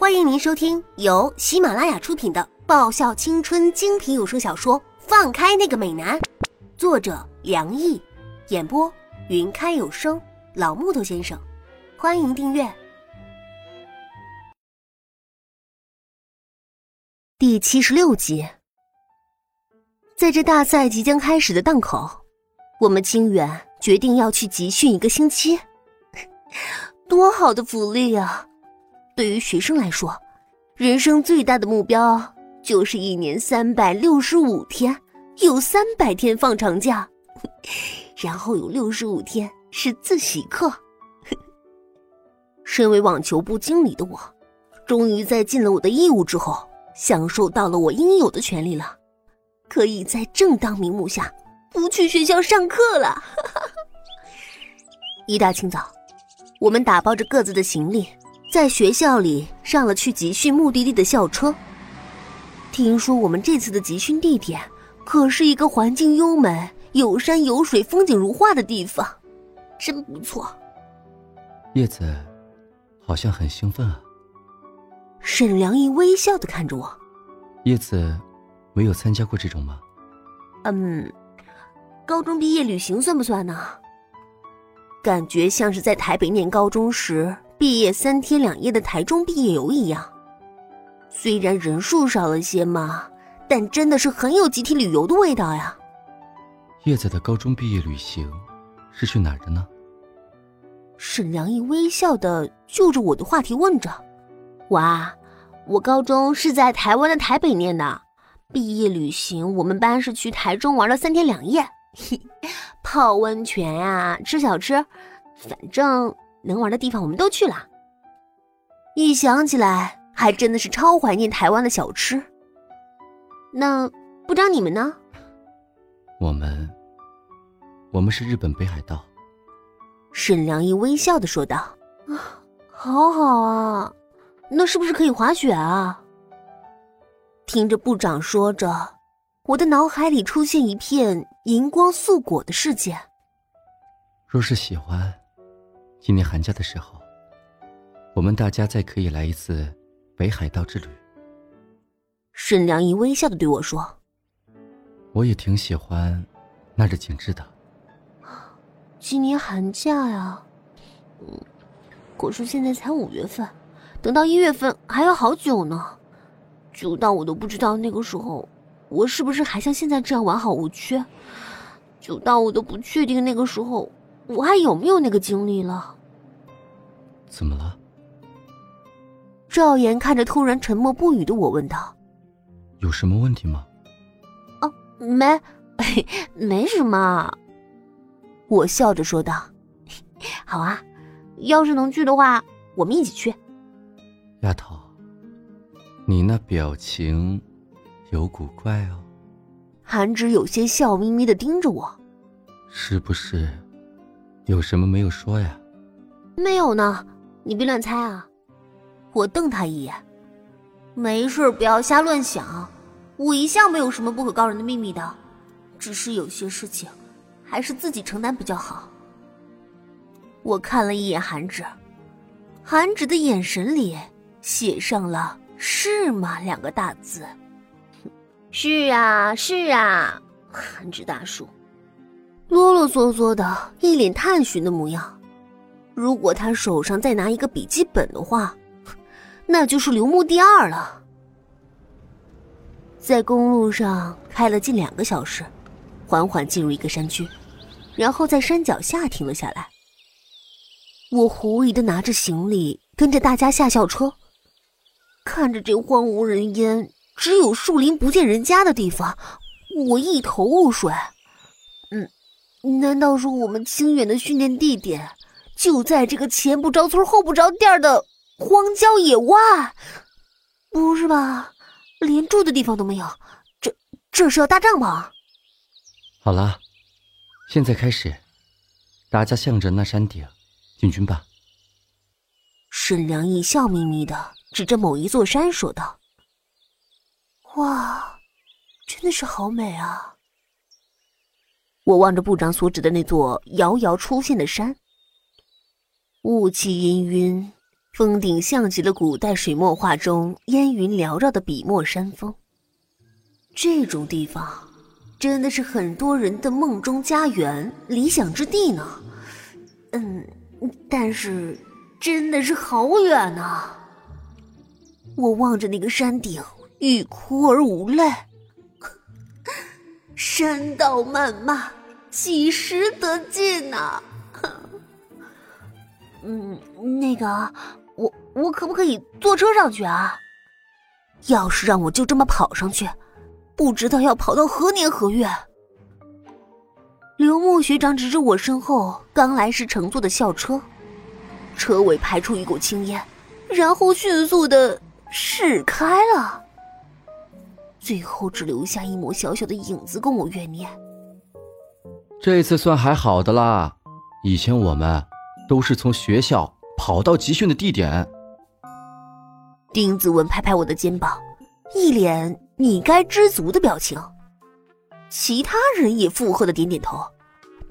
欢迎您收听由喜马拉雅出品的爆笑青春精品有声小说《放开那个美男》，作者梁毅，演播云开有声老木头先生。欢迎订阅第七十六集。在这大赛即将开始的档口，我们清远决定要去集训一个星期，多好的福利啊！对于学生来说，人生最大的目标就是一年三百六十五天有三百天放长假，然后有六十五天是自习课。身为网球部经理的我，终于在尽了我的义务之后，享受到了我应有的权利了，可以在正当名目下不去学校上课了。一大清早，我们打包着各自的行李。在学校里上了去集训目的地的校车。听说我们这次的集训地点可是一个环境优美、有山有水、风景如画的地方，真不错。叶子好像很兴奋啊。沈良一微笑的看着我。叶子没有参加过这种吗？嗯，高中毕业旅行算不算呢？感觉像是在台北念高中时。毕业三天两夜的台中毕业游一样，虽然人数少了些嘛，但真的是很有集体旅游的味道呀。叶子的高中毕业旅行是去哪儿的呢？沈良毅微笑的就着我的话题问着：“哇，我高中是在台湾的台北念的，毕业旅行我们班是去台中玩了三天两夜，泡温泉呀，吃小吃，反正。”能玩的地方我们都去了，一想起来还真的是超怀念台湾的小吃。那部长你们呢？我们，我们是日本北海道。沈良一微笑的说道：“啊，好好啊，那是不是可以滑雪啊？”听着部长说着，我的脑海里出现一片银光素裹的世界。若是喜欢。今年寒假的时候，我们大家再可以来一次北海道之旅。沈良一微笑的对我说：“我也挺喜欢那的景致的。”今年寒假呀，嗯，可是现在才五月份，等到一月份还要好久呢。久到我都不知道那个时候我是不是还像现在这样完好无缺。久到我都不确定那个时候。我还有没有那个精力了？怎么了？赵岩看着突然沉默不语的我，问道：“有什么问题吗？”“哦，没，没什么。”我笑着说道：“ 好啊，要是能去的话，我们一起去。”丫头，你那表情有古怪哦。韩芷有些笑眯眯的盯着我：“是不是？”有什么没有说呀？没有呢，你别乱猜啊！我瞪他一眼，没事，不要瞎乱想。我一向没有什么不可告人的秘密的，只是有些事情还是自己承担比较好。我看了一眼韩芷，韩芷的眼神里写上了“是吗”两个大字。是啊，是啊，韩芷大叔。啰啰嗦嗦的，一脸探寻的模样。如果他手上再拿一个笔记本的话，那就是刘牧第二了。在公路上开了近两个小时，缓缓进入一个山区，然后在山脚下停了下来。我狐疑的拿着行李，跟着大家下校车，看着这荒无人烟、只有树林不见人家的地方，我一头雾水。难道说我们清远的训练地点就在这个前不着村后不着店的荒郊野外？不是吧，连住的地方都没有，这这是要搭帐篷？好了，现在开始，大家向着那山顶进军吧。沈良义笑眯眯的指着某一座山说道：“哇，真的是好美啊！”我望着部长所指的那座遥遥出现的山，雾气氤氲，峰顶像极了古代水墨画中烟云缭绕的笔墨山峰。这种地方，真的是很多人的梦中家园、理想之地呢。嗯，但是真的是好远呐！我望着那个山顶，欲哭而无泪。山道漫漫，几时得尽呐？嗯，那个，我我可不可以坐车上去啊？要是让我就这么跑上去，不知道要跑到何年何月。刘牧学长指着我身后刚来时乘坐的校车，车尾排出一股青烟，然后迅速的驶开了，最后只留下一抹小小的影子供我怨念。这次算还好的啦，以前我们。都是从学校跑到集训的地点。丁子文拍拍我的肩膀，一脸你该知足的表情。其他人也附和的点点头，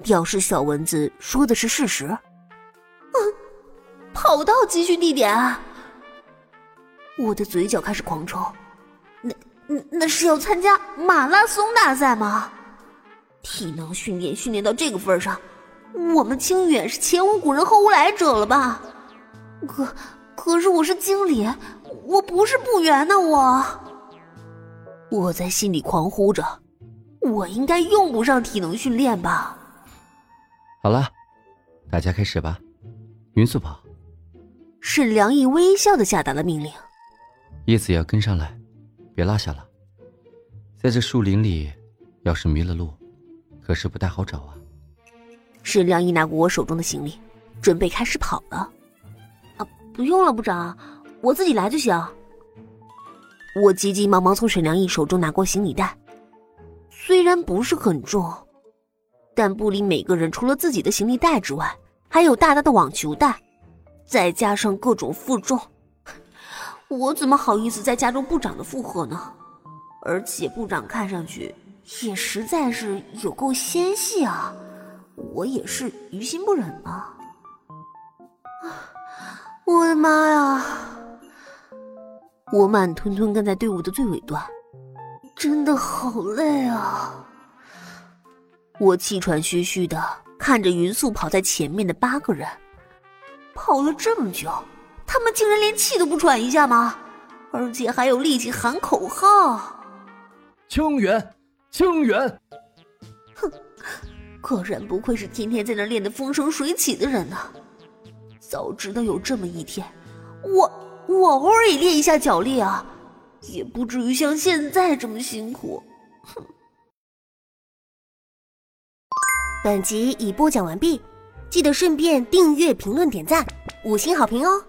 表示小蚊子说的是事实。嗯，跑到集训地点，我的嘴角开始狂抽。那那那是要参加马拉松大赛吗？体能训练训练到这个份上。我们清远是前无古人后无来者了吧？可可是我是经理，我不是部员呢。我我在心里狂呼着，我应该用不上体能训练吧？好了，大家开始吧，匀速跑。沈良毅微笑的下达了命令。叶子要跟上来，别落下了。在这树林里，要是迷了路，可是不太好找啊。沈良一拿过我手中的行李，准备开始跑了。啊，不用了，部长，我自己来就行。我急急忙忙从沈良一手中拿过行李袋，虽然不是很重，但部里每个人除了自己的行李袋之外，还有大大的网球袋，再加上各种负重，我怎么好意思再加重部长的负荷呢？而且部长看上去也实在是有够纤细啊。我也是于心不忍啊！我的妈呀！我慢吞吞跟在队伍的最尾端，真的好累啊！我气喘吁吁的看着匀速跑在前面的八个人，跑了这么久，他们竟然连气都不喘一下吗？而且还有力气喊口号：“清远，清远！”哼！果然不愧是天天在那练得风生水起的人呐！早知道有这么一天，我我偶尔也练一下脚力啊，也不至于像现在这么辛苦。哼！本集已播讲完毕，记得顺便订阅、评论、点赞、五星好评哦！